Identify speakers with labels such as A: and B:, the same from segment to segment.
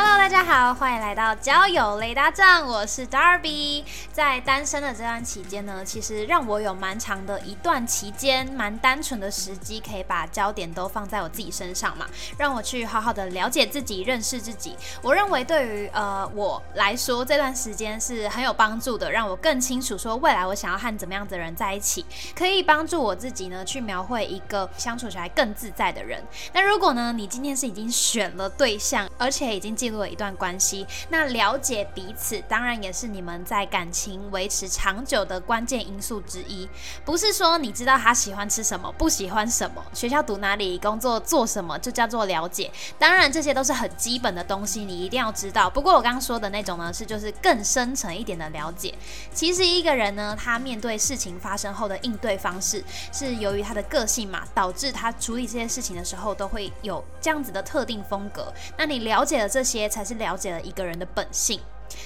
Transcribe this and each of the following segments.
A: Hello，大家好，欢迎来到交友雷达站，我是 Darby。在单身的这段期间呢，其实让我有蛮长的一段期间，蛮单纯的时机，可以把焦点都放在我自己身上嘛，让我去好好的了解自己，认识自己。我认为对于呃我来说，这段时间是很有帮助的，让我更清楚说未来我想要和怎么样的人在一起，可以帮助我自己呢去描绘一个相处起来更自在的人。那如果呢，你今天是已经选了对象，而且已经进入了一段关系，那了解彼此当然也是你们在感情维持长久的关键因素之一。不是说你知道他喜欢吃什么，不喜欢什么，学校读哪里，工作做什么，就叫做了解。当然这些都是很基本的东西，你一定要知道。不过我刚刚说的那种呢，是就是更深层一点的了解。其实一个人呢，他面对事情发生后的应对方式，是由于他的个性嘛，导致他处理这些事情的时候都会有这样子的特定风格。那你了解了这些，才是了解了一个人的本性。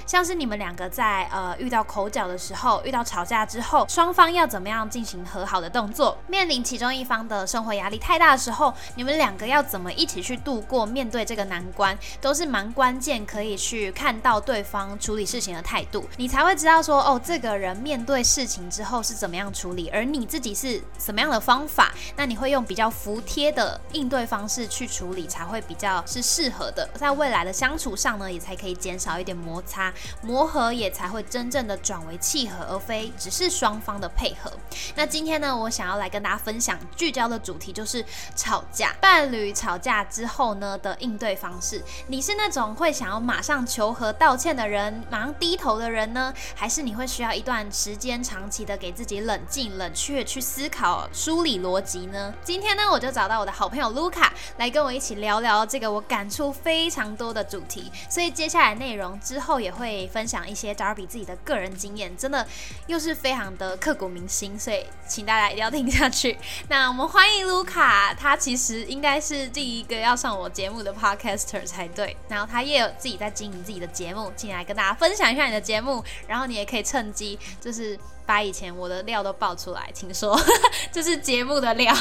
A: 像是你们两个在呃遇到口角的时候，遇到吵架之后，双方要怎么样进行和好的动作？面临其中一方的生活压力太大的时候，你们两个要怎么一起去度过面对这个难关，都是蛮关键，可以去看到对方处理事情的态度，你才会知道说哦，这个人面对事情之后是怎么样处理，而你自己是什么样的方法，那你会用比较服帖的应对方式去处理，才会比较是适合的，在未来的相处上呢，也才可以减少一点摩擦。磨合也才会真正的转为契合，而非只是双方的配合。那今天呢，我想要来跟大家分享聚焦的主题就是吵架，伴侣吵架之后呢的应对方式。你是那种会想要马上求和道歉的人，马上低头的人呢，还是你会需要一段时间长期的给自己冷静、冷却去思考、梳理逻辑呢？今天呢，我就找到我的好朋友卢卡来跟我一起聊聊这个我感触非常多的主题。所以接下来内容之后也会。分享一些 Darby 自己的个人经验，真的又是非常的刻骨铭心，所以请大家一定要听下去。那我们欢迎卢卡，他其实应该是第一个要上我节目的 Podcaster 才对。然后他也有自己在经营自己的节目，进来跟大家分享一下你的节目。然后你也可以趁机就是。把以前我的料都爆出来，请说 这是节目的料。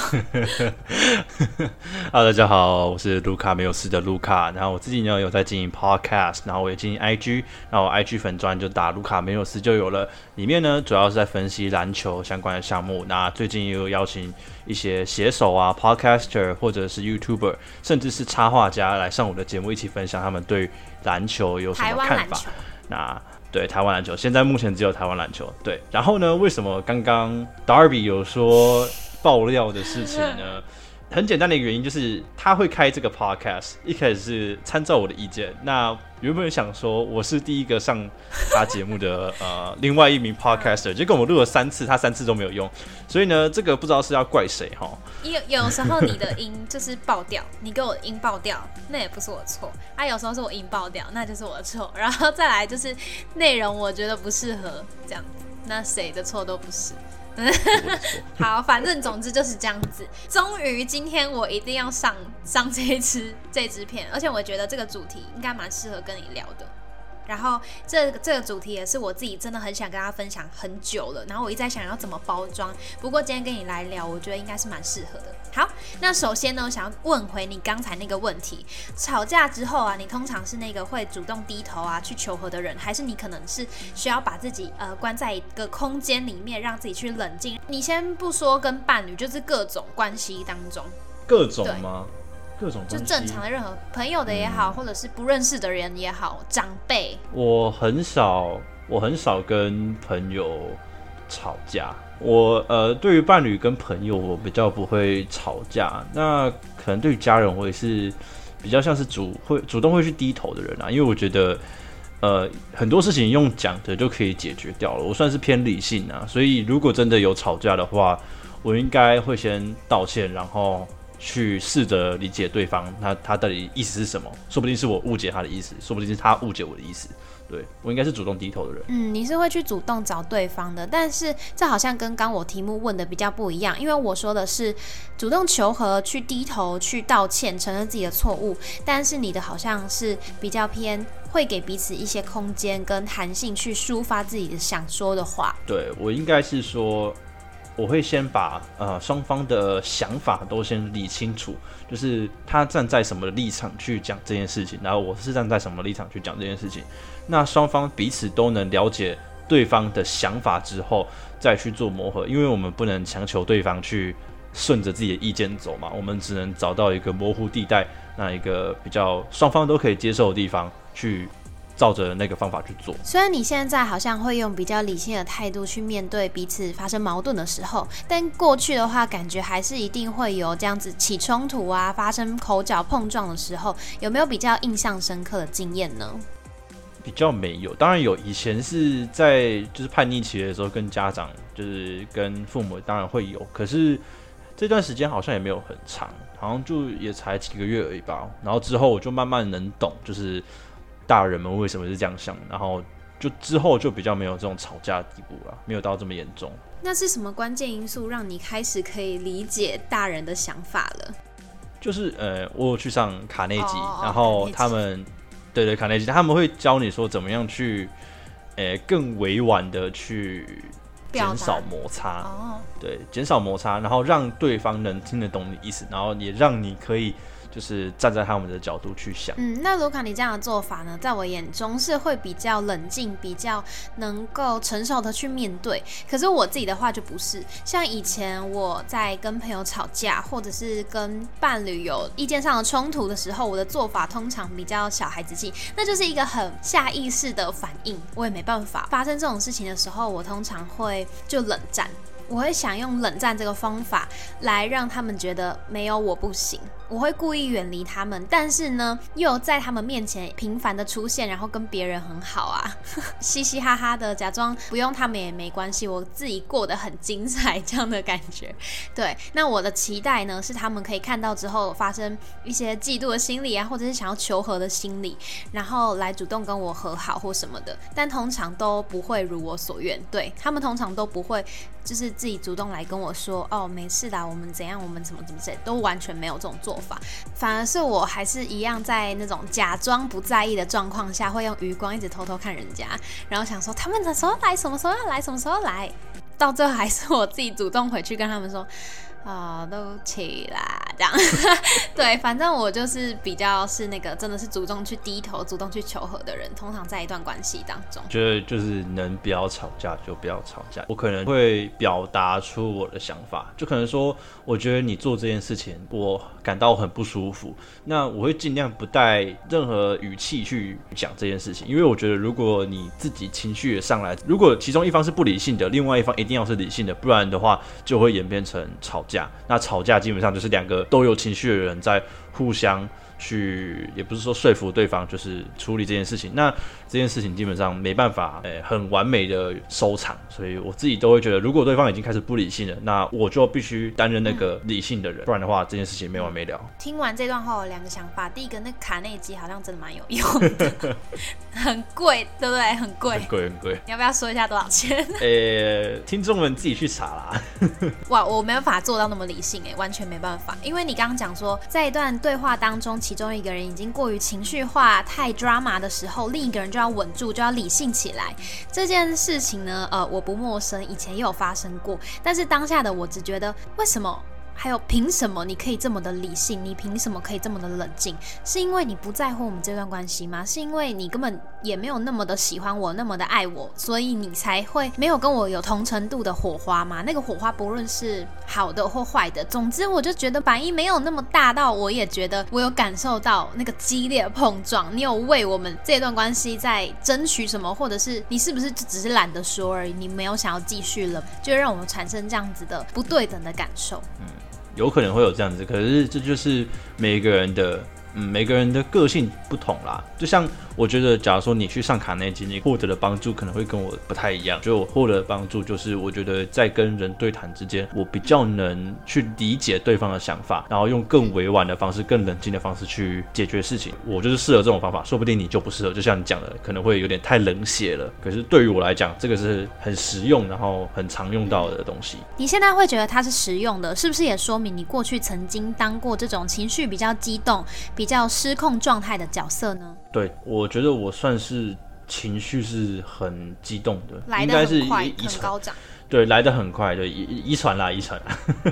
B: Hello，大家好，我是卢卡没有事的卢卡。然后我自己呢有在经营 Podcast，然后我也经营 IG，然后 IG 粉专就打卢卡没有事就有了。里面呢主要是在分析篮球相关的项目。那最近也有邀请一些写手啊、Podcaster 或者是 YouTuber，甚至是插画家来上我的节目，一起分享他们对篮球有什么看法。那对台湾篮球，现在目前只有台湾篮球。对，然后呢，为什么刚刚 Darby 有说爆料的事情呢？很简单的一个原因就是他会开这个 podcast，一开始是参照我的意见。那原本想说我是第一个上他节目的 呃另外一名 podcaster，结果我录了三次，他三次都没有用。所以呢，这个不知道是要怪谁哈。
A: 有有时候你的音就是爆掉，你给我音爆掉，那也不是我错。啊，有时候是我音爆掉，那就是我的错。然后再来就是内容我觉得不适合这样子，那谁的错都不是。好，反正总之就是这样子。终于今天我一定要上上这一支这支片，而且我觉得这个主题应该蛮适合跟你聊的。然后这个这个主题也是我自己真的很想跟大家分享很久了，然后我一直在想要怎么包装。不过今天跟你来聊，我觉得应该是蛮适合的。好，那首先呢，我想要问回你刚才那个问题：吵架之后啊，你通常是那个会主动低头啊去求和的人，还是你可能是需要把自己呃关在一个空间里面，让自己去冷静？你先不说跟伴侣，就是各种关系当中，
B: 各种吗？各种
A: 就正常的任何朋友的也好，或者是不认识的人也好，长辈。
B: 我很少，我很少跟朋友吵架。我呃，对于伴侣跟朋友，我比较不会吵架。那可能对于家人，我也是比较像是主会主动会去低头的人啊。因为我觉得，呃，很多事情用讲的就可以解决掉了。我算是偏理性啊，所以如果真的有吵架的话，我应该会先道歉，然后。去试着理解对方，他他到底意思是什么？说不定是我误解他的意思，说不定是他误解我的意思。对我应该是主动低头的人。
A: 嗯，你是会去主动找对方的，但是这好像跟刚我题目问的比较不一样，因为我说的是主动求和、去低头、去道歉、承认自己的错误，但是你的好像是比较偏会给彼此一些空间跟弹性去抒发自己的想说的话。
B: 对我应该是说。我会先把呃双方的想法都先理清楚，就是他站在什么立场去讲这件事情，然后我是站在什么立场去讲这件事情。那双方彼此都能了解对方的想法之后，再去做磨合，因为我们不能强求对方去顺着自己的意见走嘛，我们只能找到一个模糊地带，那一个比较双方都可以接受的地方去。照着那个方法去做。
A: 虽然你现在好像会用比较理性的态度去面对彼此发生矛盾的时候，但过去的话，感觉还是一定会有这样子起冲突啊，发生口角碰撞的时候，有没有比较印象深刻的经验呢？
B: 比较没有，当然有。以前是在就是叛逆期的时候，跟家长就是跟父母当然会有，可是这段时间好像也没有很长，好像就也才几个月而已吧。然后之后我就慢慢能懂，就是。大人们为什么是这样想？然后就之后就比较没有这种吵架的地步了，没有到这么严重。
A: 那是什么关键因素让你开始可以理解大人的想法了？
B: 就是呃，我有去上卡内基，然后他们对对卡内基，他们会教你说怎么样去呃更委婉的去减少摩擦。哦，对，减少摩擦，然后让对方能听得懂你意思，然后也让你可以。就是站在他们的角度去想。
A: 嗯，那卢卡，你这样的做法呢，在我眼中是会比较冷静，比较能够成熟的去面对。可是我自己的话就不是，像以前我在跟朋友吵架，或者是跟伴侣有意见上的冲突的时候，我的做法通常比较小孩子气，那就是一个很下意识的反应，我也没办法。发生这种事情的时候，我通常会就冷战。我会想用冷战这个方法来让他们觉得没有我不行。我会故意远离他们，但是呢，又在他们面前频繁的出现，然后跟别人很好啊，嘻嘻哈哈的，假装不用他们也没关系，我自己过得很精彩这样的感觉。对，那我的期待呢，是他们可以看到之后发生一些嫉妒的心理啊，或者是想要求和的心理，然后来主动跟我和好或什么的。但通常都不会如我所愿，对他们通常都不会。就是自己主动来跟我说，哦，没事的，我们怎样，我们怎么怎么怎，都完全没有这种做法，反而是我还是一样在那种假装不在意的状况下，会用余光一直偷偷看人家，然后想说他们什么时候来，什么时候要来，什么时候来，到最后还是我自己主动回去跟他们说。啊，都起啦这样，对，反正我就是比较是那个真的是主动去低头、主动去求和的人。通常在一段关系当中，
B: 觉得就是能不要吵架就不要吵架。我可能会表达出我的想法，就可能说，我觉得你做这件事情，我感到很不舒服。那我会尽量不带任何语气去讲这件事情，因为我觉得如果你自己情绪也上来，如果其中一方是不理性的，另外一方一定要是理性的，不然的话就会演变成吵。架，那吵架基本上就是两个都有情绪的人在互相。去也不是说说服对方，就是处理这件事情。那这件事情基本上没办法，诶，很完美的收场。所以我自己都会觉得，如果对方已经开始不理性了，那我就必须担任那个理性的人，不然的话，这件事情没完没了。
A: 听完这段话，有两个想法。第一个，那卡内基好像真的蛮有用的，很贵，对不对？很贵，
B: 很贵，很贵。
A: 你要不要说一下多少钱？
B: 呃，听众们自己去查啦。
A: 哇，我没办法做到那么理性，哎，完全没办法。因为你刚刚讲说，在一段对话当中。其中一个人已经过于情绪化、太 drama 的时候，另一个人就要稳住，就要理性起来。这件事情呢，呃，我不陌生，以前也有发生过。但是当下的我只觉得，为什么？还有，凭什么你可以这么的理性？你凭什么可以这么的冷静？是因为你不在乎我们这段关系吗？是因为你根本也没有那么的喜欢我，那么的爱我，所以你才会没有跟我有同程度的火花吗？那个火花不论是好的或坏的，总之我就觉得反应没有那么大到，我也觉得我有感受到那个激烈碰撞。你有为我们这段关系在争取什么，或者是你是不是只是懒得说而已？你没有想要继续了，就让我们产生这样子的不对等的感受。
B: 嗯。有可能会有这样子，可是这就是每个人的嗯，每个人的个性不同啦。就像我觉得，假如说你去上卡内基，你获得的帮助可能会跟我不太一样。就我获得的帮助，就是我觉得在跟人对谈之间，我比较能去理解对方的想法，然后用更委婉的方式、更冷静的方式去解决事情。我就是适合这种方法，说不定你就不适合。就像你讲的，可能会有点太冷血了。可是对于我来讲，这个是很实用，然后很常用到的东西。
A: 你现在会觉得它是实用的，是不是也说明你过去曾经当过这种情绪比较激动、较失控状态的角色呢？
B: 对，我觉得我算是情绪是很激动的，
A: 来的
B: 是
A: 很快，很高涨。
B: 对，来的很快，对，遗遗传啦，遗传，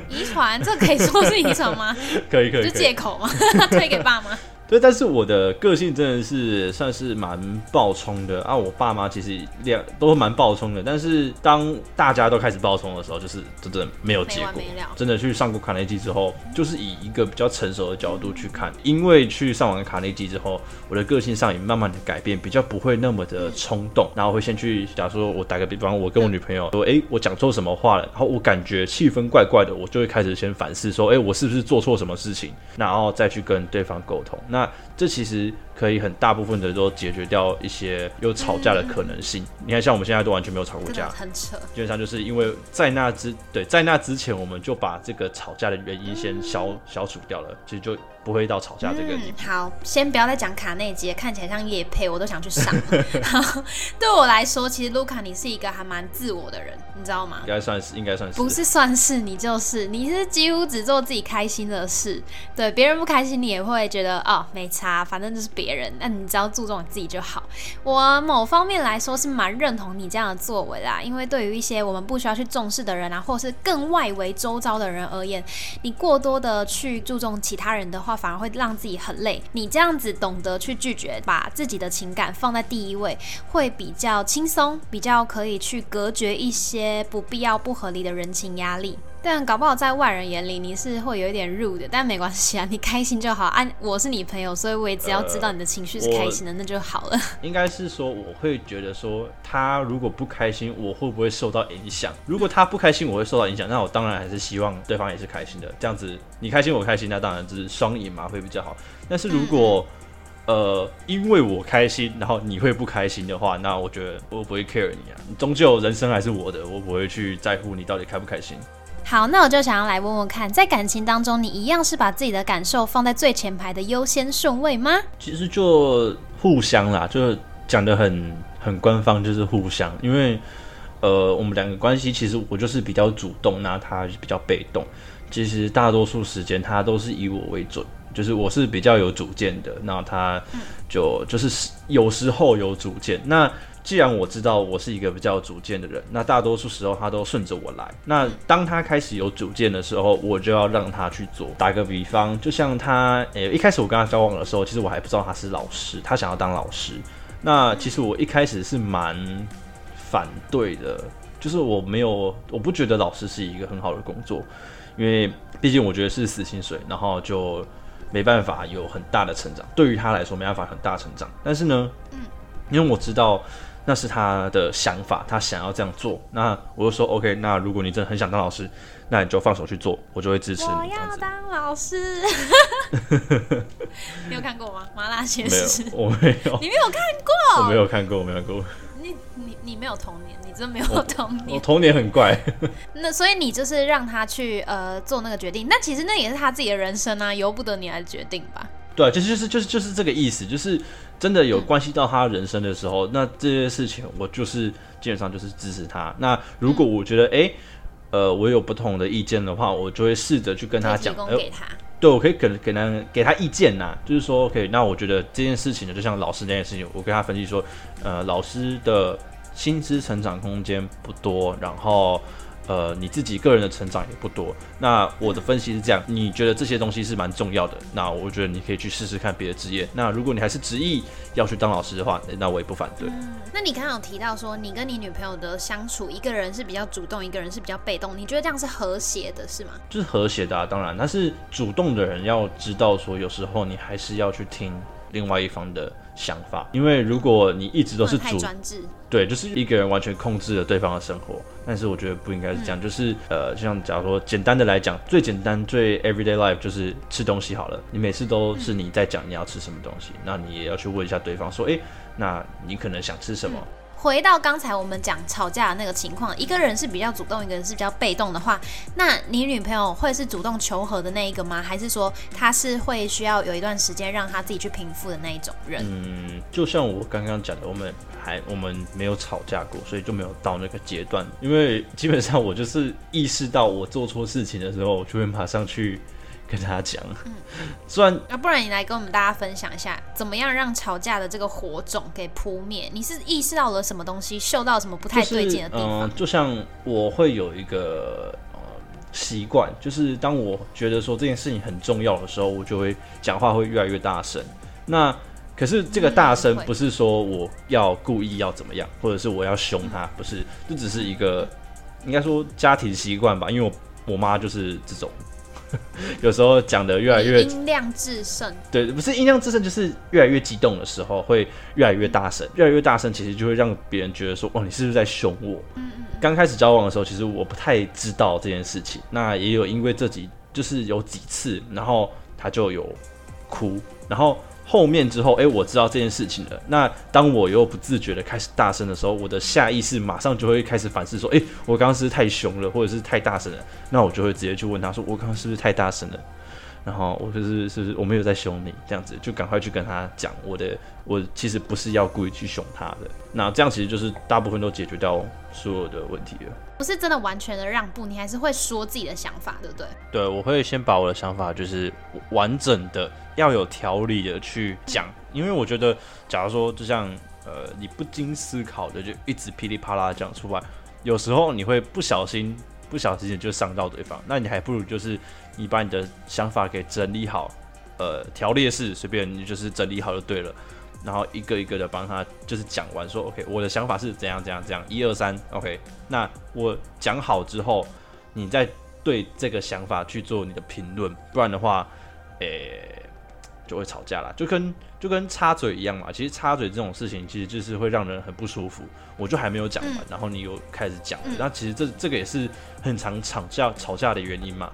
A: 遗传，这可以说是遗传 吗？
B: 可以可以
A: 就，借口吗？推给爸妈？
B: 对，但是我的个性真的是算是蛮暴冲的。啊，我爸妈其实两都蛮暴冲的，但是当大家都开始暴冲的时候，就是真的没有结果。真的去上过卡内基之后，就是以一个比较成熟的角度去看，因为去上完卡内基之后，我的个性上也慢慢的改变，比较不会那么的冲动，然后会先去，假如说我打个比方，我跟我女朋友说，诶，我讲错什么话了，然后我感觉气氛怪怪的，我就会开始先反思说，诶，我是不是做错什么事情，然后再去跟对方沟通。那那这其实可以很大部分的都解决掉一些有吵架的可能性。你看，像我们现在都完全没有吵过架，
A: 很扯。
B: 基本上就是因为在那之对在那之前，我们就把这个吵架的原因先消消除掉了，其实就不会到吵架这个地
A: 嗯。，好，先不要再讲卡内基，看起来像叶配，我都想去上。好对我来说，其实卢卡你是一个还蛮自我的人，你知道吗
B: 应？该算是，应该算是，
A: 不是算是你就是，你是几乎只做自己开心的事，对别人不开心，你也会觉得哦没差，反正就是别别人，那你只要注重你自己就好。我某方面来说是蛮认同你这样的作为啦，因为对于一些我们不需要去重视的人啊，或是更外围周遭的人而言，你过多的去注重其他人的话，反而会让自己很累。你这样子懂得去拒绝，把自己的情感放在第一位，会比较轻松，比较可以去隔绝一些不必要、不合理的人情压力。但搞不好在外人眼里你是会有一点 rude 的，但没关系啊，你开心就好。啊，我是你朋友，所以我也只要知道你的情绪是开心的，那就好了。
B: 应该是说，我会觉得说，他如果不开心，我会不会受到影响？如果他不开心，我会受到影响，那我当然还是希望对方也是开心的，这样子你开心我开心，那当然就是双赢嘛，会比较好。但是如果、呃，因为我开心，然后你会不开心的话，那我觉得我不会 care 你啊，终究人生还是我的，我不会去在乎你到底开不开心。
A: 好，那我就想要来问问看，在感情当中，你一样是把自己的感受放在最前排的优先顺位吗？
B: 其实就互相啦，就讲的很很官方，就是互相，因为呃，我们两个关系其实我就是比较主动，那他比较被动。其实大多数时间他都是以我为准，就是我是比较有主见的，那他就就是有时候有主见。那既然我知道我是一个比较有主见的人，那大多数时候他都顺着我来。那当他开始有主见的时候，我就要让他去做。打个比方，就像他，诶、一开始我跟他交往的时候，其实我还不知道他是老师，他想要当老师。那其实我一开始是蛮反对的，就是我没有，我不觉得老师是一个很好的工作，因为毕竟我觉得是死薪水，然后就没办法有很大的成长。对于他来说，没办法很大成长。但是呢，嗯因为我知道那是他的想法，他想要这样做，那我就说 OK。那如果你真的很想当老师，那你就放手去做，我就会支持你我。
A: 要当老师。你有看过吗？麻辣鲜
B: 没
A: 师
B: 有，，我没有，
A: 你没有看过？
B: 我没有看过，我没有看过。
A: 你你你没有童年，你真没有童年
B: 我
A: 年。
B: 童年很怪，
A: 那所以你就是让他去呃做那个决定，那其实那也是他自己的人生啊，由不得你来决定吧？
B: 对，就是就是就是就是这个意思，就是真的有关系到他人生的时候，那这些事情我就是基本上就是支持他。那如果我觉得哎、诶呃，我有不同的意见的话，我就会试着去跟他
A: 提
B: 讲，
A: 他。
B: 对，我可以给给他给他意见呐，就是说，OK，那我觉得这件事情呢，就像老师那件事情，我跟他分析说，呃，老师的薪资成长空间不多，然后呃，你自己个人的成长也不多。那我的分析是这样，你觉得这些东西是蛮重要的，那我觉得你可以去试试看别的职业。那如果你还是执意要去当老师的话，那我也不反对。
A: 嗯那你刚刚有提到说，你跟你女朋友的相处，一个人是比较主动，一个人是比较被动，你觉得这样是和谐的，是吗？
B: 就是和谐的啊，当然，但是主动的人要知道说，有时候你还是要去听另外一方的想法，因为如果你一直都是
A: 太
B: 主
A: 专制。
B: 对，就是一个人完全控制了对方的生活，但是我觉得不应该是这样。就是呃，就像假如说简单的来讲，最简单最 everyday life 就是吃东西好了。你每次都是你在讲你要吃什么东西，那你也要去问一下对方说，诶，那你可能想吃什么？
A: 回到刚才我们讲吵架的那个情况，一个人是比较主动，一个人是比较被动的话，那你女朋友会是主动求和的那一个吗？还是说她是会需要有一段时间让她自己去平复的那一种人？
B: 嗯，就像我刚刚讲的，我们还我们没有吵架过，所以就没有到那个阶段。因为基本上我就是意识到我做错事情的时候，我就会马上去跟大家讲。虽然
A: 那、不然你来跟我们大家分享一下，怎么样让吵架的这个火种给扑灭？你是意识到了什么东西，嗅到什么不太对劲的地方？
B: 嗯、就像我会有一个呃习惯，就是当我觉得说这件事情很重要的时候，我就会讲话会越来越大声。那可是这个大声不是说我要故意要怎么样，或者是我要凶他，不是，这只是一个应该说家庭习惯吧。因为我我妈就是这种，有时候讲的越来越
A: 音量制胜，
B: 对，不是音量制胜，就是越来越激动的时候会越来越大声，越来越大声，其实就会让别人觉得说，哦，你是不是在凶我？刚开始交往的时候，其实我不太知道这件事情，那也有因为这几就是有几次，然后他就有哭，然后后面之后，哎、我知道这件事情了。那当我又不自觉的开始大声的时候，我的下意识马上就会开始反思说，哎、我刚刚是不是太凶了，或者是太大声了？那我就会直接去问他说，我刚刚是不是太大声了？然后我就是是不是我没有在凶你这样子，就赶快去跟他讲我的，我其实不是要故意去凶他的。那这样其实就是大部分都解决掉所有的问题了。
A: 不是真的完全的让步，你还是会说自己的想法，对不对？
B: 对，我会先把我的想法就是完整的、要有条理的去讲，因为我觉得，假如说就像呃你不经思考的就一直噼里啪啦讲出来，有时候你会不小心、不小心就伤到对方，那你还不如就是你把你的想法给整理好，呃条列式随便你就是整理好就对了。然后一个一个的帮他就是讲完，说 OK，我的想法是怎样怎样怎样，一二三，OK。那我讲好之后，你再对这个想法去做你的评论，不然的话，诶、就会吵架啦，就跟就跟插嘴一样嘛。其实插嘴这种事情，其实就是会让人很不舒服。我就还没有讲完，
A: 嗯
B: 然后你又开始讲那其实这这个也是很常吵架吵架的原因嘛。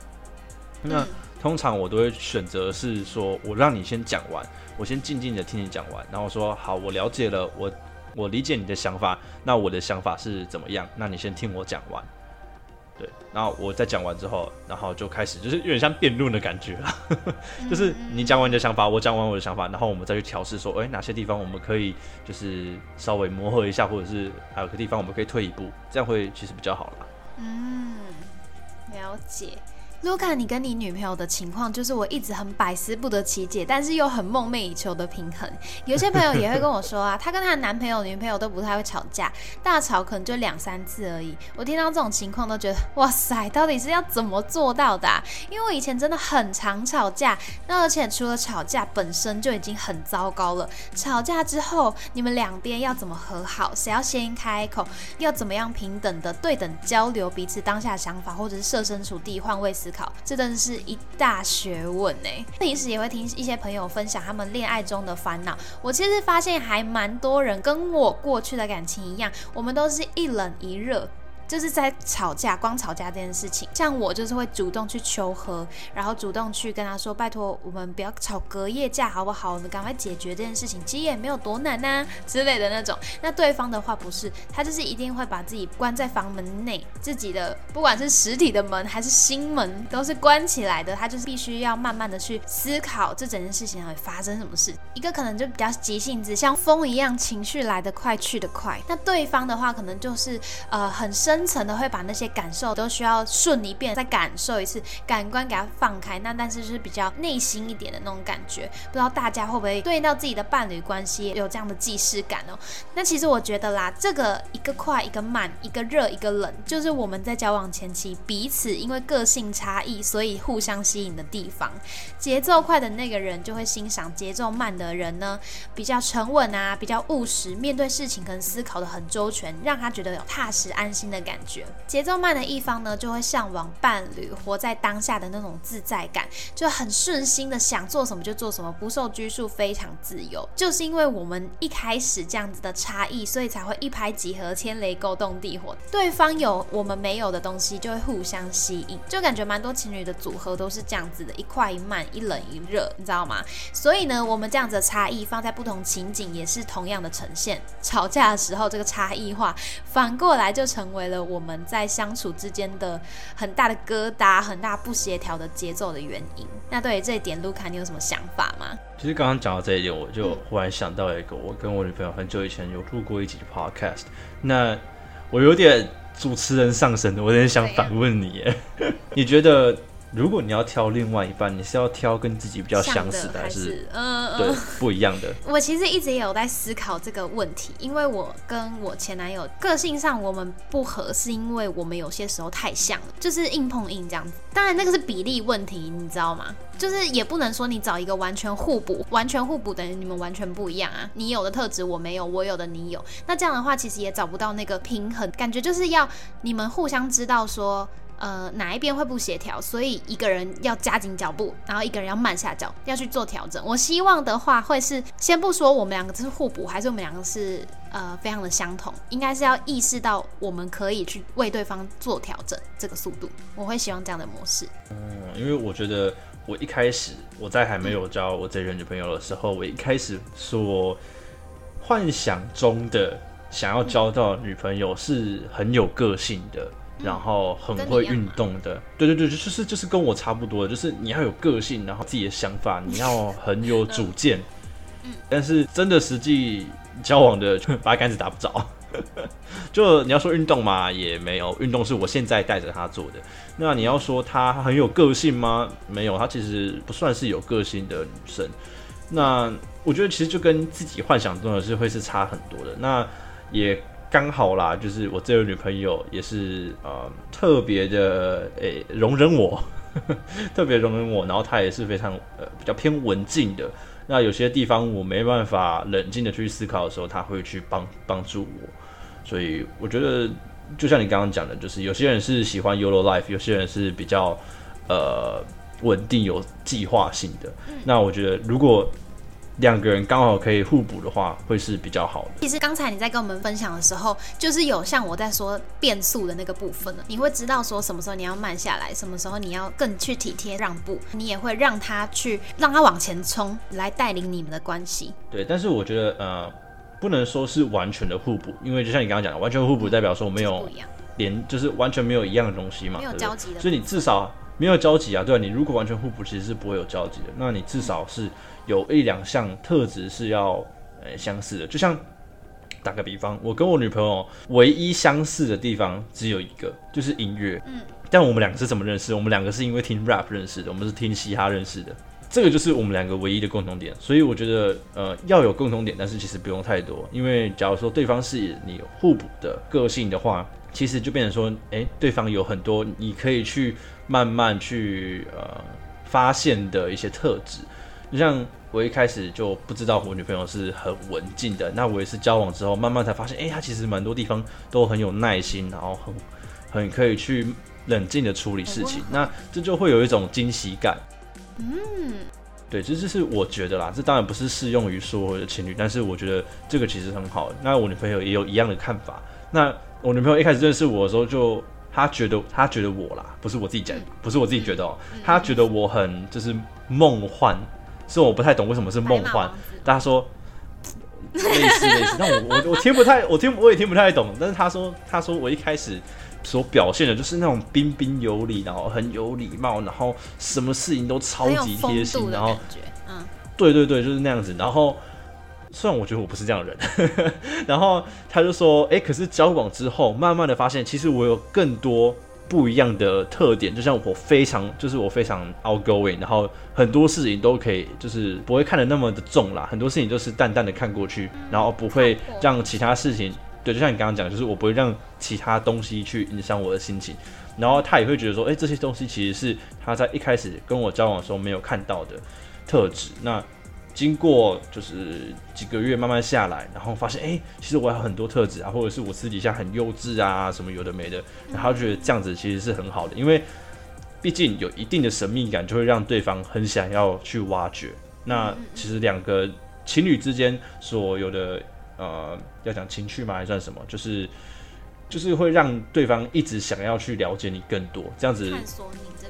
B: 那、
A: 嗯
B: 通常我都会选择是说，我让你先讲完，我先静静的听你讲完，然后说好，我了解了，我我理解你的想法，那我的想法是怎么样？那你先听我讲完，对，然后我再讲完之后，然后就开始就是有点像辩论的感觉啦，就是你讲完你的想法，我讲完我的想法，然后我们再去调试说，诶，哪些地方我们可以就是稍微磨合一下，或者是还有个地方我们可以退一步，这样会其实比较好啦。
A: 嗯，了解。卢卡，你跟你女朋友的情况，就是我一直很百思不得其解，但是又很梦寐以求的平衡。有些朋友也会跟我说啊，她跟她的男朋友、女朋友都不太会吵架，大吵可能就两三次而已。我听到这种情况都觉得，哇塞，到底是要怎么做到的、啊？因为我以前真的很常吵架，那而且除了吵架本身就已经很糟糕了，吵架之后你们两边要怎么和好，谁要先开口，要怎么样平等的对等交流彼此当下想法，或者是设身处地换位思思考，这真是一大学问呢。平时也会听一些朋友分享他们恋爱中的烦恼，我其实发现还蛮多人跟我过去的感情一样，我们都是一冷一热。就是在吵架，光吵架这件事情，像我就是会主动去求和，然后主动去跟他说，拜托我们不要吵隔夜架好不好？我们赶快解决这件事情，其实也没有多难呐、之类的那种。那对方的话不是，他就是一定会把自己关在房门内，自己的不管是实体的门还是心门都是关起来的，他就是必须要慢慢的去思考这整件事情会发生什么事。一个可能就比较急性子，像风一样，情绪来得快去得快。那对方的话可能就是呃很深。深层的会把那些感受都需要顺一遍，再感受一次，感官给它放开。那但是是比较内心一点的那种感觉，不知道大家会不会对应到自己的伴侣关系有这样的既视感哦？那其实我觉得啦，这个一个快一个慢，一个热一个冷，就是我们在交往前期彼此因为个性差异，所以互相吸引的地方。节奏快的那个人就会欣赏节奏慢的人呢，比较沉稳啊，比较务实，面对事情可能思考的很周全，让他觉得有踏实安心的。感觉。节奏慢的一方呢，就会向往伴侣活在当下的那种自在感，就很顺心的想做什么就做什么，不受拘束，非常自由。就是因为我们一开始这样子的差异，所以才会一拍即合，天雷勾动地火。对方有我们没有的东西，就会互相吸引，就感觉蛮多情侣的组合都是这样子的，一快一慢，一冷一热，你知道吗？所以呢，我们这样子的差异放在不同情景也是同样的呈现。吵架的时候，这个差异化反过来就成为了我们在相处之间的很大的疙瘩、很大不协调的节奏的原因。那对于这一点，卢卡，你有什么想法吗？
B: 其实刚刚讲到这一点，我就忽然想到一个，我跟我女朋友很久以前有录过一集 podcast，那我有点主持人上身的，我有点想反问你，你觉得？如果你要挑另外一半，你是要挑跟自己比较相似的，还是嗯对不一样的？
A: 我其实一直也有在思考这个问题，因为我跟我前男友个性上我们不合，是因为我们有些时候太像了，就是硬碰硬这样子。当然那个是比例问题，你知道吗？就是也不能说你找一个完全互补，完全互补等于你们完全不一样啊。你有的特质我没有，我有的你有，那这样的话其实也找不到那个平衡，感觉就是要你们互相知道说。呃，哪一边会不协调？所以一个人要加紧脚步，然后一个人要慢下脚，要去做调整。我希望的话，会是先不说我们两个是互补，还是我们两个是呃非常的相同，应该是要意识到我们可以去为对方做调整，这个速度，我会希望这样的模式。
B: 嗯，因为我觉得我一开始我在还没有交我这任女朋友的时候，我一开始说幻想中的想要交到女朋友是很有个性的。然后很会运动的，对对对，就是就是跟我差不多，就是你要有个性，然后自己的想法，你要很有主见。嗯，但是真的实际交往的 八竿子打不着。就你要说运动嘛，也没有运动是我现在带着他做的。那你要说他很有个性吗？没有，他其实不算是有个性的女生。那我觉得其实就跟自己幻想中的是会是差很多的。那也。刚好啦，就是我这位女朋友也是呃特别的诶容忍我，特别容忍我，然后她也是非常呃比较偏文静的。那有些地方我没办法冷静的去思考的时候，她会去帮帮助我。所以我觉得就像你刚刚讲的，就是有些人是喜欢 Yolo Life，有些人是比较呃稳定有计划性的。那我觉得如果两个人刚好可以互补的话，会是比较好的。
A: 其实刚才你在跟我们分享的时候，就是有像我在说变速的那个部分了。你会知道说什么时候你要慢下来，什么时候你要更去体贴让步，你也会让他去让他往前冲，来带领你们的关系。
B: 对，但是我觉得呃，不能说是完全的互补，因为就像你刚刚讲的，完全互补代表说没有连，就是完全没有一样的东西嘛，
A: 没有交集的。
B: 所以你至少没有交集啊，对你如果完全互补，其实是不会有交集的。那你至少是。有一两项特质是要呃相似的，就像打个比方，我跟我女朋友唯一相似的地方只有一个，就是音乐。嗯，但我们两个是怎么认识？我们两个是因为听 rap 认识的，我们是听嘻哈认识的。这个就是我们两个唯一的共同点。所以我觉得呃要有共同点，但是其实不用太多，因为假如说对方是你互补的个性的话，其实就变成说，诶，对方有很多你可以去慢慢去呃发现的一些特质。就像我一开始就不知道我女朋友是很文静的，那我也是交往之后慢慢才发现，哎，她其实蛮多地方都很有耐心，然后很很可以去冷静的处理事情，那这就会有一种惊喜感。嗯，对，这就是我觉得啦，这当然不是适用于所有的情侣，但是我觉得这个其实很好。那我女朋友也有一样的看法。那我女朋友一开始认识我的时候，就她觉得她觉得我啦，不是我自己讲，不是我自己觉得哦，她觉得我很就是梦幻。是我不太懂为什么是梦幻，大家说类似类似，但我我我听不太，我听我也听不太懂。但是他说他说我一开始所表现的就是那种彬彬有礼，然后很有礼貌，然后什么事情都超级贴心，然后嗯，对对对，就是那样子。然后虽然我觉得我不是这样的人，然后他就说，哎，可是交往之后，慢慢的发现，其实我有更多。不一样的特点，就像我非常，就是我非常 outgoing，然后很多事情都可以，就是不会看得那么的重啦。很多事情就是淡淡的看过去，然后不会让其他事情，对，就像你刚刚讲，就是我不会让其他东西去影响我的心情。然后他也会觉得说，哎，这些东西其实是他在一开始跟我交往的时候没有看到的特质。那经过就是几个月慢慢下来，然后发现，哎、其实我有很多特质啊，或者是我私底下很幼稚啊，什么有的没的，然后觉得这样子其实是很好的，因为毕竟有一定的神秘感，就会让对方很想要去挖掘。那其实两个情侣之间所有的呃，要讲情趣吗？还算什么？就是就是会让对方一直想要去了解你更多，这样子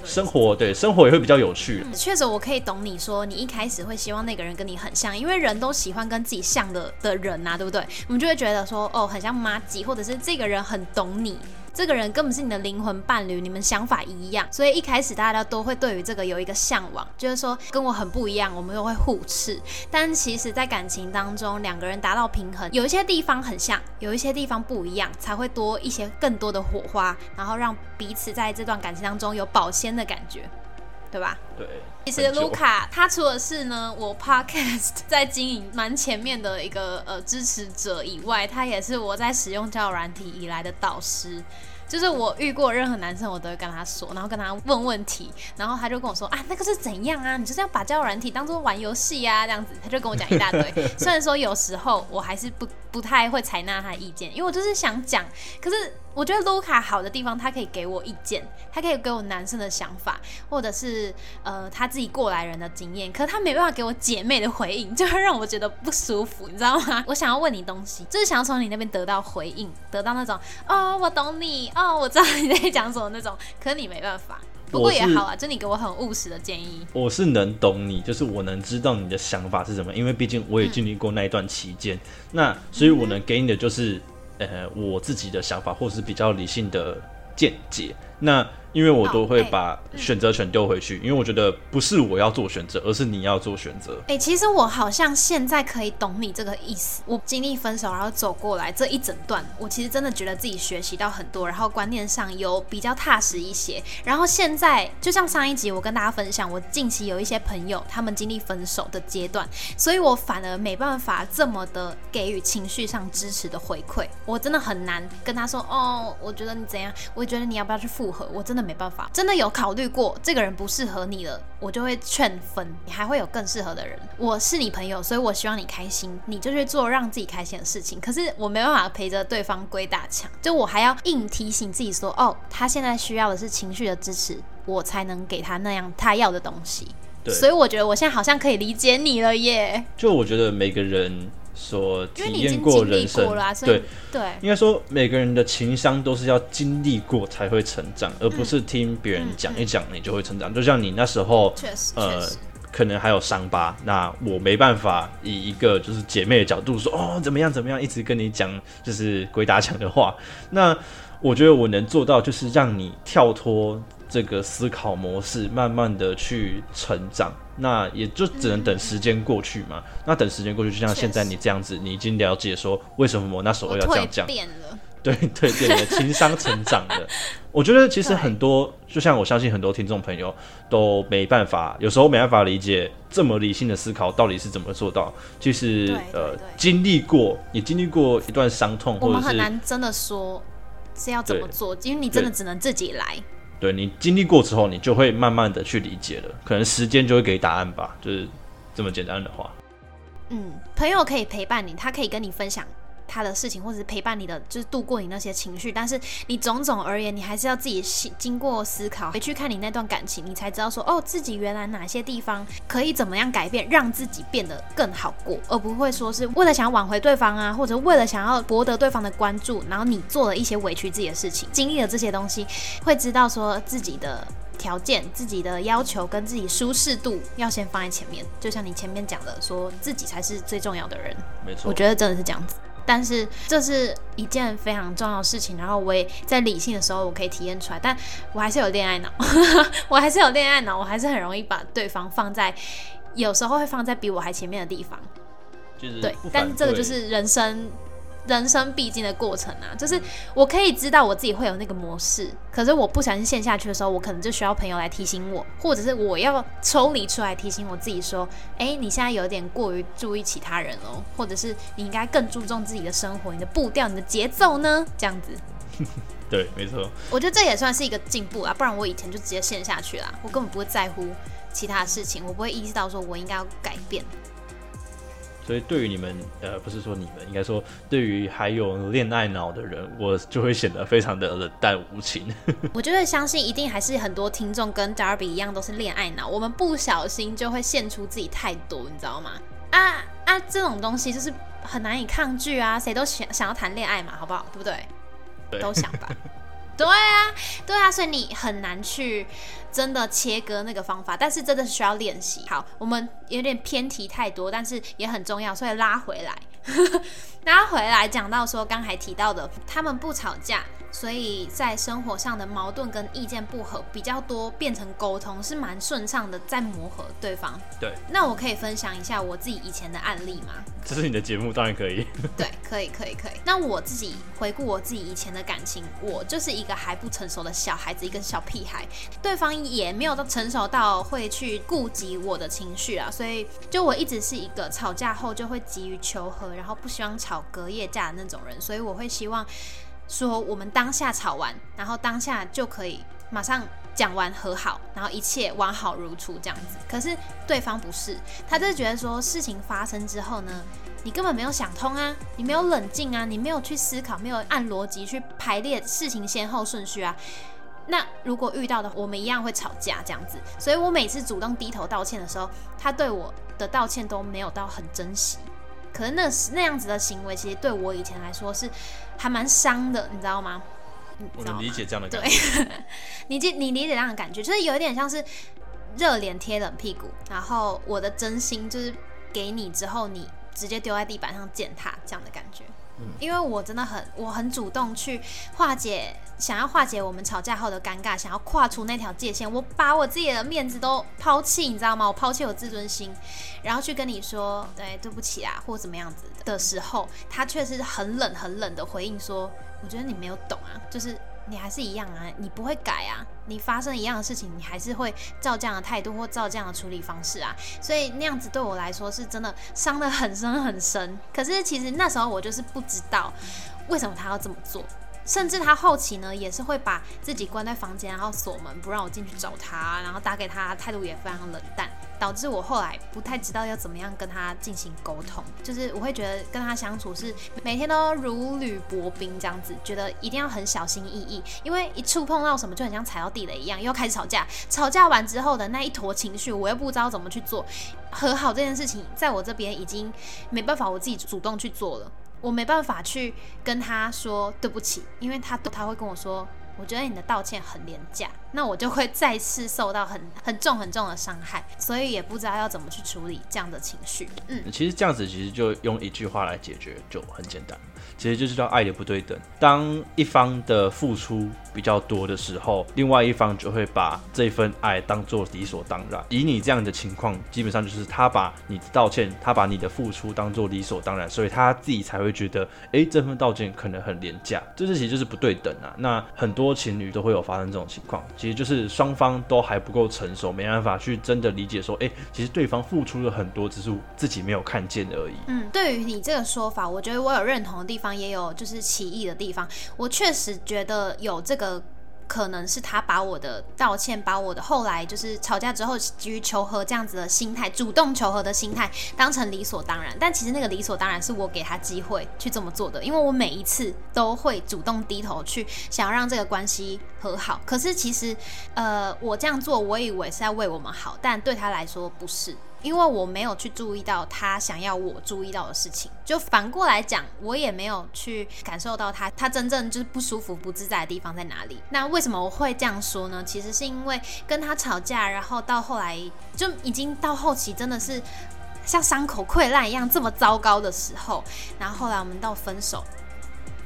B: 生活对生活也会比较有趣。
A: 嗯确实，我可以懂你说，你一开始会希望那个人跟你很像，因为人都喜欢跟自己像的的人呐、对不对？我们就会觉得说，哦，很像妈吉，或者是这个人很懂你，这个人根本是你的灵魂伴侣，你们想法一样，所以一开始大家都会对于这个有一个向往，就是说跟我很不一样，我们又会互斥。但其实，在感情当中，两个人达到平衡，有一些地方很像，有一些地方不一样，才会多一些更多的火花，然后让彼此在这段感情当中有保鲜的感觉，对吧？
B: 对，
A: 其实卢卡他除了是呢我 podcast 在经营蛮前面的一个呃支持者以外，他也是我在使用交友软体以来的导师。就是我遇过任何男生，我都会跟他说，然后跟他问问题，然后他就跟我说啊，那个是怎样啊？你就是要把交友软体当做玩游戏呀，这样子，他就跟我讲一大堆。虽然说有时候我还是不不太会采纳他的意见，因为我就是想讲，可是我觉得卢卡好的地方，他可以给我意见，他可以给我男生的想法，或者是呃他自己过来人的经验，可是他没办法给我姐妹的回应，就会让我觉得不舒服，你知道吗？我想要问你东西，就是想要从你那边得到回应，得到那种哦我懂你，哦我知道你在讲什么那种，可是你没办法。不过也好啊，就你给我很务实的建议。
B: 我是能懂你，就是我能知道你的想法是什么，因为毕竟我也经历过那一段期间，那所以我能给你的就是呃我自己的想法，或是比较理性的见解。那因为我都会把选择权丢回去，因为我觉得不是我要做选择，而是你要做选择。
A: 哎、其实我好像现在可以懂你这个意思。我经历分手，然后走过来这一整段，我其实真的觉得自己学习到很多，然后观念上有比较踏实一些。然后现在，就像上一集我跟大家分享，我近期有一些朋友他们经历分手的阶段，所以我反而没办法这么的给予情绪上支持的回馈。我真的很难跟他说，哦，我觉得你怎样，我觉得你要不要去复合，我真的没办法，真的有考虑过这个人不适合你了，我就会劝分，你还会有更适合的人。我是你朋友，所以我希望你开心，你就去做让自己开心的事情。可是我没办法陪着对方归大墙，就我还要硬提醒自己说，哦，他现在需要的是情绪的支持，我才能给他那样他要的东西。
B: 对
A: 所以我觉得我现在好像可以理解你了耶，
B: 就我觉得每个人所体验过人生。
A: 过了、啊，，
B: 对，
A: 对。
B: 应该说每个人的情商都是要经历过才会成长，而不是听别人讲一讲你就会成长。就像你那时候，呃可能还有伤疤，那我没办法以一个就是姐妹的角度说哦怎么样怎么样，一直跟你讲就是鬼打墙的话。那我觉得我能做到就是让你跳脱这个思考模式，慢慢的去成长。那也就只能等时间过去嘛。那等时间过去，就像现在你这样子，你已经了解说为什么我那时候要这样讲。
A: 变了。
B: 对对对，你的 情商成长的，我觉得其实很多，就像我相信很多听众朋友都没办法，有时候没办法理解这么理性的思考到底是怎么做到。其实
A: 对对
B: 呃，经历过，也经历过一段伤痛，
A: 我们很
B: 或者是
A: 难真的说是要怎么做，因为你真的只能自己来。
B: 对你经历过之后，你就会慢慢的去理解了，可能时间就会给答案吧，就是这么简单的话。
A: 嗯，朋友可以陪伴你，他可以跟你分享他的事情，或者是陪伴你的，就是度过你那些情绪。但是你种种而言，你还是要自己细经过思考，回去看你那段感情，你才知道说，哦，自己原来哪些地方可以怎么样改变，让自己变得更好过，而不会说是为了想要挽回对方啊，或者为了想要博得对方的关注，然后你做了一些委屈自己的事情，经历了这些东西，会知道说自己的。条件、自己的要求跟自己舒适度要先放在前面，就像你前面讲的，说自己才是最重要的人。
B: 没错，
A: 我觉得真的是这样子。但是这是一件非常重要的事情，然后我也在理性的时候我可以体验出来，但我还是有恋爱脑，我还是有恋爱脑，我还是很容易把对方放在有时候会放在比我还前面的地方。
B: 就是
A: 对，但是这个就是人生人生必经的过程啊，就是我可以知道我自己会有那个模式，可是我不小心陷下去的时候，我可能就需要朋友来提醒我，或者是我要抽离出来提醒我自己说，哎、你现在有点过于注意其他人哦，或者是你应该更注重自己的生活、你的步调、你的节奏呢，这样子。
B: 对，没错，
A: 我觉得这也算是一个进步啊，不然我以前就直接陷下去啦，我根本不会在乎其他的事情，我不会意识到说我应该要改变。
B: 所以对于你们，呃，不是说你们，应该说对于还有恋爱脑的人，我就会显得非常的冷淡无情。
A: 我就会相信一定还是很多听众跟 Darby 一样都是恋爱脑，我们不小心就会献出自己太多，你知道吗？啊啊，这种东西就是很难以抗拒啊，谁都想想要谈恋爱嘛，好不好？对不对？
B: 对
A: 都想吧。对啊，对啊，所以你很难去真的切割那个方法，但是真的是需要练习。好，我们有点偏题太多，但是也很重要，所以拉回来，拉回来讲到说刚才提到的，他们不吵架，所以在生活上的矛盾跟意见不合比较多，变成沟通是蛮顺畅的，在磨合对方。
B: 对，
A: 那我可以分享一下我自己以前的案例吗？
B: 这是你的节目，当然可以。
A: 对，可以，可以，可以。那我自己回顾我自己以前的感情，我就是一个还不成熟的小孩子，一个小屁孩，对方也没有到成熟到会去顾及我的情绪啊，所以就我一直是一个吵架后就会急于求和，然后不希望吵隔夜架的那种人，所以我会希望说我们当下吵完，然后当下就可以马上。讲完和好，然后一切完好如初这样子。可是对方不是，他就是觉得说事情发生之后呢，你根本没有想通啊，你没有冷静啊，你没有去思考，没有按逻辑去排列事情先后顺序啊。那如果遇到的，我们一样会吵架这样子。所以我每次主动低头道歉的时候，他对我的道歉都没有到很珍惜。可是那那样子的行为，其实对我以前来说是还蛮伤的，你知道吗？
B: 我能理解这样的感
A: 觉。对，你理你理解这样的感觉，就是有一点像是热脸贴冷屁股，然后我的真心就是给你之后，你直接丢在地板上践踏这样的感觉。因为我真的很我很主动去化解，想要化解我们吵架后的尴尬，想要跨出那条界限，我把我自己的面子都抛弃，你知道吗？我抛弃我自尊心，然后去跟你说，对，对不起啊，或怎么样子的时候，他却是很冷很冷的回应说。我觉得你没有懂啊，就是你还是一样啊，你不会改啊，你发生一样的事情，你还是会照这样的态度或照这样的处理方式啊，所以那样子对我来说是真的伤得很深很深。可是其实那时候我就是不知道为什么他要这么做。甚至他后期呢，也是会把自己关在房间，然后锁门，不让我进去找他，然后打给他，态度也非常冷淡，导致我后来不太知道要怎么样跟他进行沟通。就是我会觉得跟他相处是每天都如履薄冰这样子，觉得一定要很小心翼翼，因为一触碰到什么就很像踩到地雷一样，又开始吵架。吵架完之后的那一坨情绪，我又不知道怎么去做和好这件事情，在我这边已经没办法，我自己主动去做了。我没办法去跟他说对不起，因为他他会跟我说，我觉得你的道歉很廉价，那我就会再次受到很很重很重的伤害，所以也不知道要怎么去处理这样的情绪。
B: 嗯，其实这样子其实就用一句话来解决就很简单。其实就是叫爱的不对等。当一方的付出比较多的时候，另外一方就会把这份爱当做理所当然。以你这样的情况，基本上就是他把你的道歉，他把你的付出当做理所当然，所以他自己才会觉得，哎，这份道歉可能很廉价。这其实就是不对等啊。那很多多情侣都会有发生这种情况，其实就是双方都还不够成熟，没办法去真的理解说，哎，其实对方付出了很多，只是自己没有看见而已。
A: 嗯，对于你这个说法，我觉得我有认同的地方。也有就是歧义的地方，我确实觉得有这个可能是他把我的道歉，把我的后来就是吵架之后急于求和这样子的心态，主动求和的心态当成理所当然。但其实那个理所当然是我给他机会去这么做的，因为我每一次都会主动低头去想要让这个关系和好。可是其实，呃，我这样做，我以为是在为我们好，但对他来说不是。因为我没有去注意到他想要我注意到的事情，就反过来讲，我也没有去感受到他他真正就是不舒服、不自在的地方在哪里。那为什么我会这样说呢？其实是因为跟他吵架，然后到后来就已经到后期，真的是像伤口溃烂一样这么糟糕的时候，然后后来我们到分手。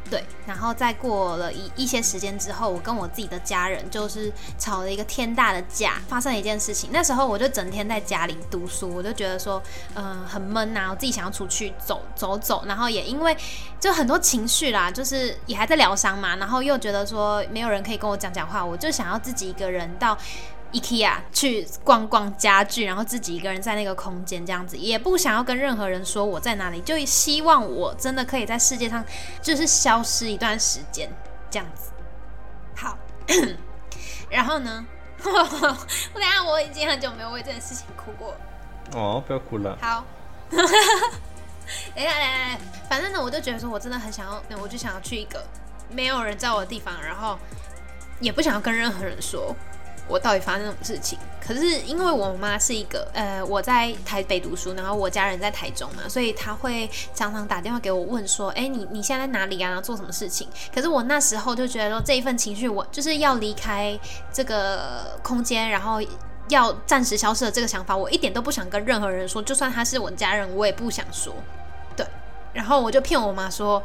A: 对，然后再过了一一些时间之后，我跟我自己的家人就是吵了一个天大的架，发生了一件事情。那时候我就整天在家里读书，我就觉得说，嗯，很闷呐，我自己想要出去走走走。然后也因为就很多情绪啦，就是也还在疗伤嘛，然后又觉得说没有人可以跟我讲讲话，我就想要自己一个人到。IKEA 去逛逛家具，然后自己一个人在那个空间这样子，也不想要跟任何人说我在哪里，就希望我真的可以在世界上就是消失一段时间这样子。好，然后呢，我等下我已经很久没有为这件事情哭过。
B: 哦，不要哭了。
A: 好，哎来来来，反正呢，我就觉得说我真的很想要，我就想要去一个没有人在我的地方，然后也不想要跟任何人说。我到底发生什么事情？可是因为我妈是一个，呃，我在台北读书，然后我家人在台中嘛，所以她会常常打电话给我问说，哎，你你现在在哪里啊？做什么事情？可是我那时候就觉得说，这一份情绪，我就是要离开这个空间，然后要暂时消失的这个想法，我一点都不想跟任何人说，就算他是我的家人，我也不想说。对，然后我就骗我妈说。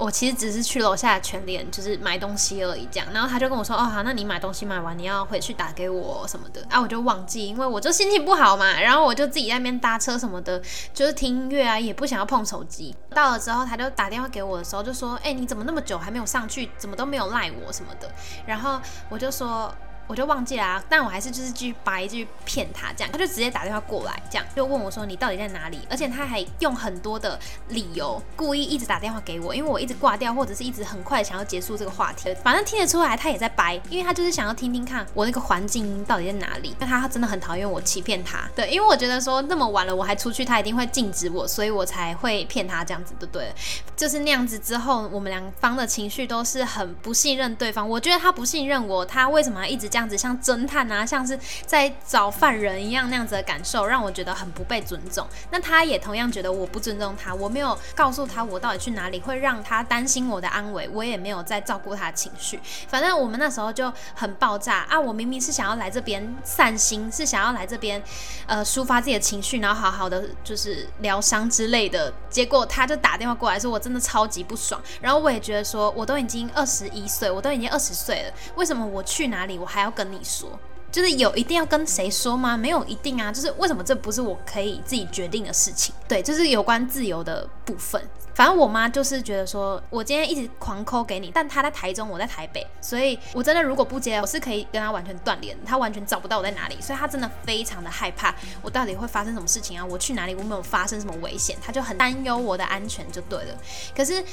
A: 我其实只是去楼下的全联，就是买东西而已，这样。然后他就跟我说：“哦，好，那你买东西买完，你要回去打给我什么的。”啊，我就忘记，因为我就心情不好嘛。然后我就自己在那边搭车什么的，就是听音乐啊，也不想要碰手机。到了之后，他就打电话给我的时候，就说：“哎，你怎么那么久还没有上去？怎么都没有赖我什么的？”然后我就说。我就忘记了啊，但我还是就是继续掰，继续骗他，这样他就直接打电话过来，这样就问我说你到底在哪里？而且他还用很多的理由，故意一直打电话给我，因为我一直挂掉，或者是一直很快想要结束这个话题。反正听得出来他也在掰，因为他就是想要听听看我那个环境到底在哪里。那他真的很讨厌我欺骗他，对，因为我觉得说那么晚了我还出去，他一定会禁止我，所以我才会骗他这样子，对不对？就是那样子之后，我们两方的情绪都是很不信任对方。我觉得他不信任我，他为什么要一直这样？样子像侦探啊，像是在找犯人一样那样子的感受，让我觉得很不被尊重。那他也同样觉得我不尊重他，我没有告诉他我到底去哪里，会让他担心我的安危，我也没有在照顾他的情绪。反正我们那时候就很爆炸啊！我明明是想要来这边散心，是想要来这边呃抒发自己的情绪，然后好好的就是疗伤之类的。结果他就打电话过来说，我真的超级不爽。然后我也觉得说，我都已经二十一岁，我都已经二十岁了，为什么我去哪里我还要？跟你说，就是有一定要跟谁说吗？没有一定啊，就是为什么这不是我可以自己决定的事情？对，就是有关自由的部分。反正我妈就是觉得说，我今天一直狂扣给你，但她在台中，我在台北，所以我真的如果不接，我是可以跟她完全断联，她完全找不到我在哪里，所以她真的非常的害怕我到底会发生什么事情啊？我去哪里？我没有发生什么危险？她就很担忧我的安全，就对了。可是。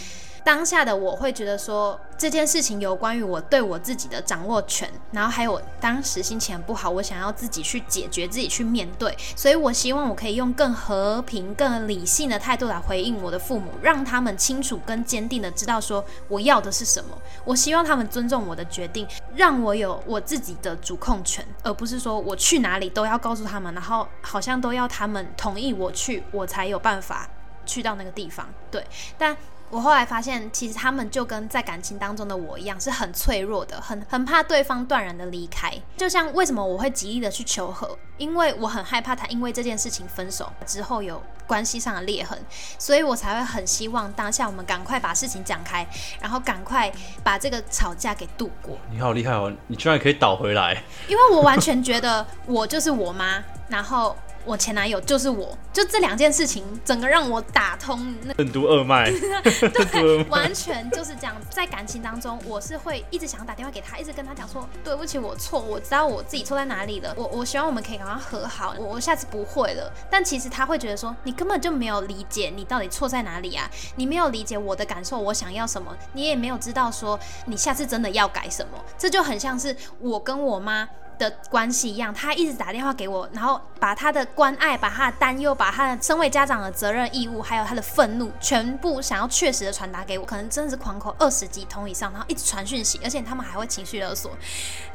A: 当下的我会觉得说这件事情有关于我对我自己的掌握权，然后还有当时心情不好，我想要自己去解决，自己去面对，所以我希望我可以用更和平、更理性的态度来回应我的父母，让他们清楚、跟坚定的知道说我要的是什么。我希望他们尊重我的决定，让我有我自己的主控权，而不是说我去哪里都要告诉他们，然后好像都要他们同意我去，我才有办法去到那个地方。对，但。我后来发现，其实他们就跟在感情当中的我一样，是很脆弱的，很很怕对方断然的离开。就像为什么我会极力的去求和，因为我很害怕他因为这件事情分手之后有关系上的裂痕，所以我才会很希望当下我们赶快把事情讲开，然后赶快把这个吵架给度过。
B: 你好厉害哦，你居然可以倒回来！
A: 因为我完全觉得我就是我妈，然后。我前男友就是我，就这两件事情，整个让我打通那
B: 任督二脉，
A: 对，完全就是这样。在感情当中，我是会一直想要打电话给他，一直跟他讲说，对不起，我错，我知道我自己错在哪里了。我我希望我们可以赶快和好，我我下次不会了。但其实他会觉得说，你根本就没有理解你到底错在哪里啊，你没有理解我的感受，我想要什么，你也没有知道说你下次真的要改什么。这就很像是我跟我妈。的关系一样，他一直打电话给我，然后把他的关爱、把他的担忧、把他的身为家长的责任义务，还有他的愤怒，全部想要确实的传达给我。可能真的是狂口二十几通以上，然后一直传讯息，而且他们还会情绪勒索，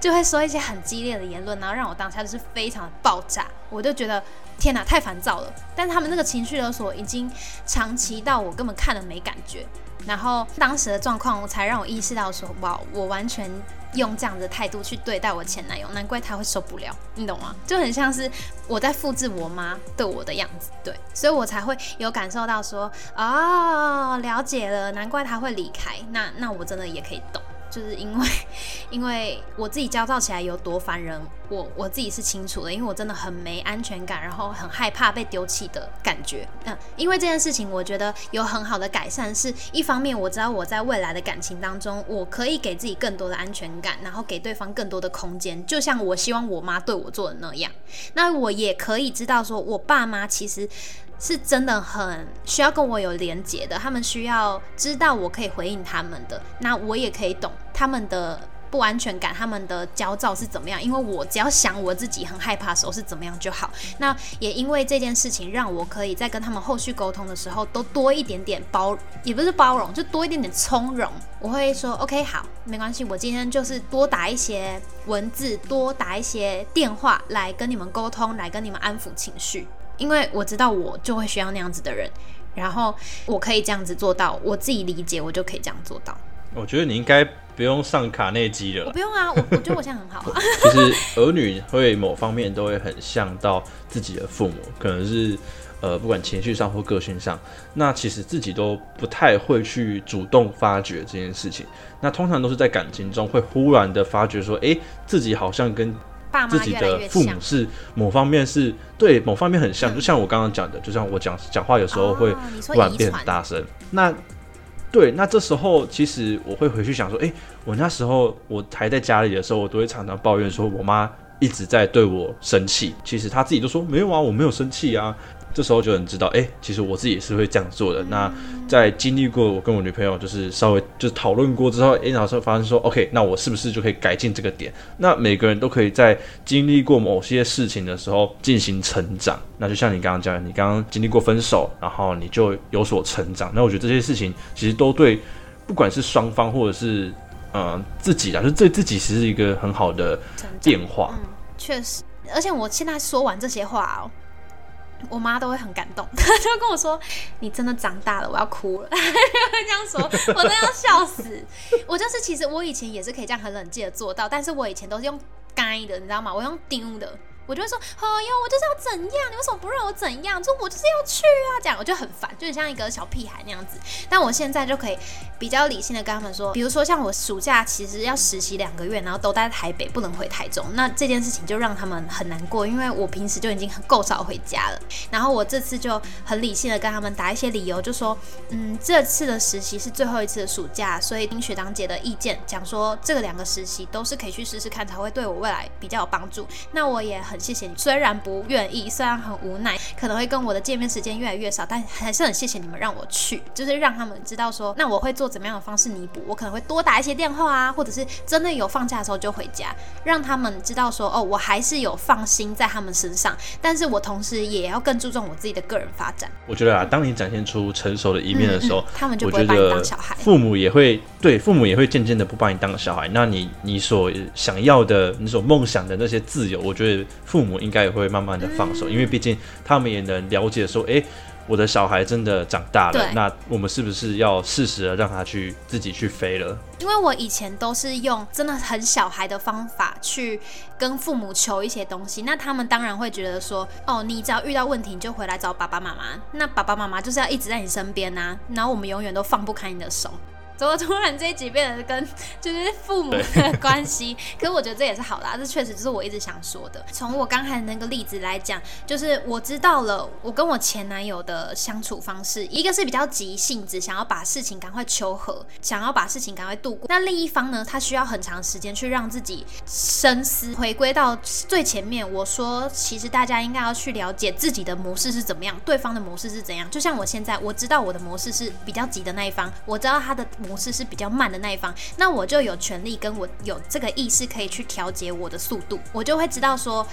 A: 就会说一些很激烈的言论，然后让我当下就是非常的爆炸。我就觉得天哪，太烦躁了。但他们那个情绪勒索已经长期到我根本看了没感觉，然后当时的状况才让我意识到说，哇，我完全。用这样的态度去对待我前男友，难怪他会受不了，你懂吗？就很像是我在复制我妈对我的样子，对，所以我才会有感受到说，哦，了解了，难怪他会离开，那那我真的也可以懂。就是因为，因为我自己焦躁起来有多烦人，我我自己是清楚的。因为我真的很没安全感，然后很害怕被丢弃的感觉。嗯，因为这件事情，我觉得有很好的改善。是一方面，我知道我在未来的感情当中，我可以给自己更多的安全感，然后给对方更多的空间。就像我希望我妈对我做的那样，那我也可以知道，说我爸妈其实。是真的很需要跟我有连接的，他们需要知道我可以回应他们的，那我也可以懂他们的不安全感、他们的焦躁是怎么样，因为我只要想我自己很害怕的时候是怎么样就好。那也因为这件事情，让我可以在跟他们后续沟通的时候，都多一点点包，也不是包容，就多一点点从容。我会说，OK，好，没关系，我今天就是多打一些文字，多打一些电话来跟你们沟通，来跟你们安抚情绪，因为我知道我就会需要那样子的人，然后我可以这样子做到，我自己理解，我就可以这样做到。
B: 我觉得你应该不用上卡内基了。
A: 我不用啊，我我觉得我现在很好啊。
B: 其实儿女会某方面都会很像到自己的父母，可能是。呃，不管情绪上或个性上，那其实自己都不太会去主动发掘这件事情。那通常都是在感情中会忽然的发觉说，哎，自己好像跟自己的父母是某方面是对某方面很像。就像我刚刚讲的，就像我讲讲话有时候会突然变很大声。那对，那这时候其实我会回去想说，哎，我那时候我还在家里的时候，我都会常常抱怨说我妈一直在对我生气。其实她自己都说没有啊，我没有生气啊。这时候就能知道，哎，其实我自己也是会这样做的。那在经历过我跟我女朋友就是稍微就是讨论过之后，哎，然后发现说，OK，那我是不是就可以改进这个点？那每个人都可以在经历过某些事情的时候进行成长。那就像你刚刚讲的，你刚刚经历过分手，然后你就有所成长。那我觉得这些事情其实都对，不管是双方或者是嗯自己啊，就对自己其实是一个很好的变化。
A: 嗯，确实。而且我现在说完这些话哦。我妈都会很感动，她就跟我说：“你真的长大了，我要哭了。”会这样说，我都要笑死。我就是，其实我以前也是可以这样很冷静的做到，但是我以前都是用该的，你知道吗？我用丢的。我就会说，哎呦，我就是要怎样？你为什么不让我怎样？说我就是要去啊，这样我就很烦，就很像一个小屁孩那样子。但我现在就可以比较理性的跟他们说，比如说像我暑假其实要实习两个月，然后都待在台北，不能回台中，那这件事情就让他们很难过，因为我平时就已经很够少回家了。然后我这次就很理性的跟他们打一些理由，就说，嗯，这次的实习是最后一次的暑假，所以听学长姐的意见，讲说这两个实习都是可以去试试看，才会对我未来比较有帮助。那我也。很谢谢你，虽然不愿意，虽然很无奈，可能会跟我的见面时间越来越少，但还是很谢谢你们让我去，就是让他们知道说，那我会做怎么样的方式弥补，我可能会多打一些电话啊，或者是真的有放假的时候就回家，让他们知道说，哦，我还是有放心在他们身上，但是我同时也要更注重我自己的个人发展。
B: 我觉得啊，当你展现出成熟的一面的时候，
A: 他们就不会把你当小孩，
B: 父母也会对父母也会渐渐的不把你当小孩，那你你所想要的，你所梦想的那些自由，我觉得父母应该也会。慢慢的放手，因为毕竟他们也能了解说，哎，我的小孩真的长大了，那我们是不是要适时的让他去自己去飞了？
A: 因为我以前都是用真的很小孩的方法去跟父母求一些东西，那他们当然会觉得说，哦，你只要遇到问题你就回来找爸爸妈妈，那爸爸妈妈就是要一直在你身边呐，然后我们永远都放不开你的手。怎么突然这一集变得跟就是父母的关系？可是我觉得这也是好的，这确实就是我一直想说的。从我刚才那个例子来讲，就是我知道了我跟我前男友的相处方式，一个是比较急性子，想要把事情赶快求和，想要把事情赶快度过。那另一方呢，他需要很长时间去让自己深思，回归到最前面。我说，其实大家应该要去了解自己的模式是怎么样，对方的模式是怎样。就像我现在，我知道我的模式是比较急的那一方，我知道他的。模式是比较慢的那一方，那我就有权利跟我有这个意识可以去调节我的速度，我就会知道说，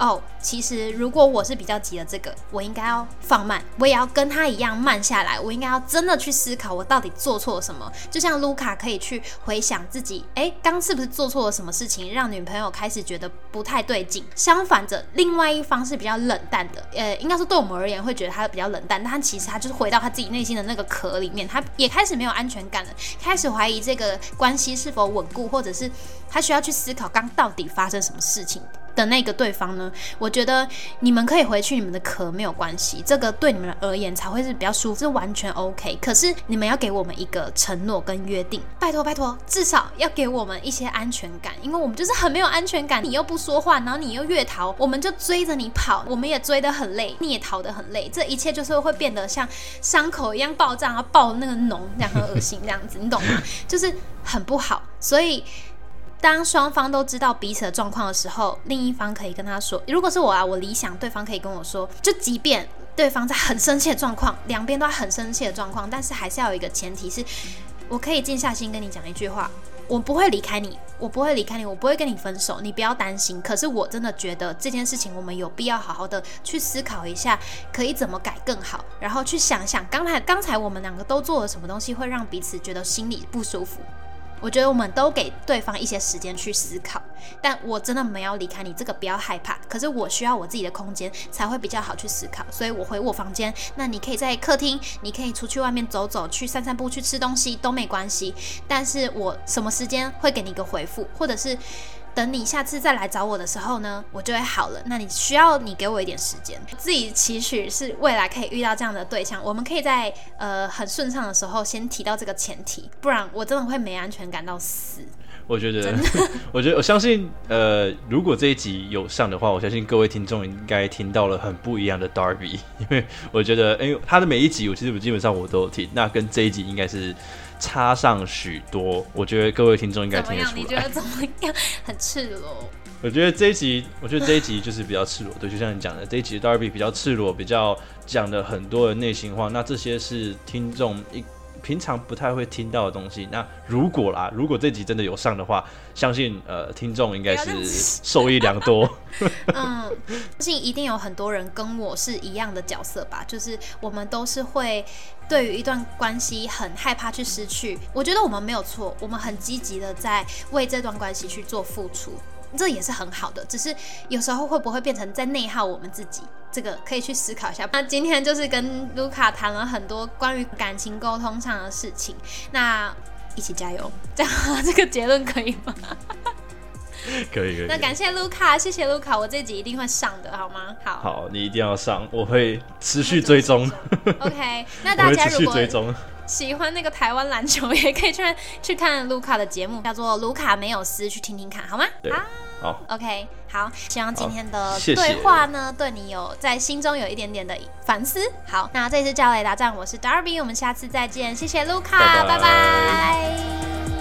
A: 哦，其实如果我是比较急的这个，我应该要放慢，我也要跟他一样慢下来，我应该要真的去思考我到底做错了什么。就像卢卡可以去回想自己，哎，刚是不是做错了什么事情，让女朋友开始觉得不太对劲。相反着，另外一方是比较冷淡的，呃，应该说对我们而言会觉得他比较冷淡，但他其实他就是回到他自己内心的那个壳里面，他也开始没有安全感了。开始怀疑这个关系是否稳固，或者是他需要去思考刚到底发生什么事情的那个对方呢？我觉得你们可以回去你们的壳没有关系，这个对你们而言才会是比较舒服，是完全 OK。可是你们要给我们一个承诺跟约定，拜托拜托，至少要给我们一些安全感，因为我们就是很没有安全感。你又不说话，然后你又越逃，我们就追着你跑，我们也追得很累，你也逃得很累，这一切就是会变得像伤口一样爆炸，然后爆那个脓，这样很恶心，这样子。你懂吗？就是很不好，所以当双方都知道彼此的状况的时候，另一方可以跟他说：“如果是我啊，我理想对方可以跟我说，就即便对方在很生气的状况，两边都很生气的状况，但是还是要有一个前提是，我可以静下心跟你讲一句话，我不会离开你，我不会离开你，我不会跟你分手，你不要担心。可是我真的觉得这件事情，我们有必要好好的去思考一下，可以怎么改更好，然后去想想刚才刚才我们两个都做了什么东西，会让彼此觉得心里不舒服。我觉得我们都给对方一些时间去思考，但我真的没有离开你，这个不要害怕。可是我需要我自己的空间才会比较好去思考，所以我回我房间。那你可以在客厅，你可以出去外面走走，去散散步，去吃东西都没关系。但是我什么时间会给你一个回复，或者是？等你下次再来找我的时候呢，我就会好了。那你需要你给我一点时间，自己期许是未来可以遇到这样的对象。我们可以在呃很顺畅的时候先提到这个前提，不然我真的会没安全感到死。
B: 我觉得，我觉得我相信，呃，如果这一集有上的话，我相信各位听众应该听到了很不一样的 Darby，因为我觉得，哎，他的每一集我其实我基本上我都有听，那跟这一集应该是。差上许多，我觉得各位听众应该听得出来。
A: 你觉得怎么样？很赤裸。
B: 我觉得这一集，我觉得这一集就是比较赤裸。对，就像你讲的，这一集 Darby 比较赤裸，比较讲的很多的内心话。那这些是听众一。平常不太会听到的东西，那如果啦，如果这集真的有上的话，相信呃听众应该是 受益良多。
A: 嗯，相信一定有很多人跟我是一样的角色吧，就是我们都是会对于一段关系很害怕去失去。我觉得我们没有错，我们很积极的在为这段关系去做付出。这也是很好的，只是有时候会不会变成在内耗我们自己？这个可以去思考一下。那今天就是跟卢卡谈了很多关于感情沟通上的事情，那一起加油，这样 这个结论可以吗？
B: 可以可以。
A: 那感谢卢卡，谢谢卢卡，我这集一定会上的，好吗？好，
B: 好，你一定要上，我会持续追踪。
A: OK，那大家如果。喜欢那个台湾篮球，也可以去去看卢卡的节目，叫做《卢卡没有私》，去听听看好吗？
B: 好
A: ，OK，好，希望今天的对话呢，对你有在心中有一点点的反思。好，那这次教雷达站，我是 Darby，我们下次再见，谢谢卢卡，拜拜。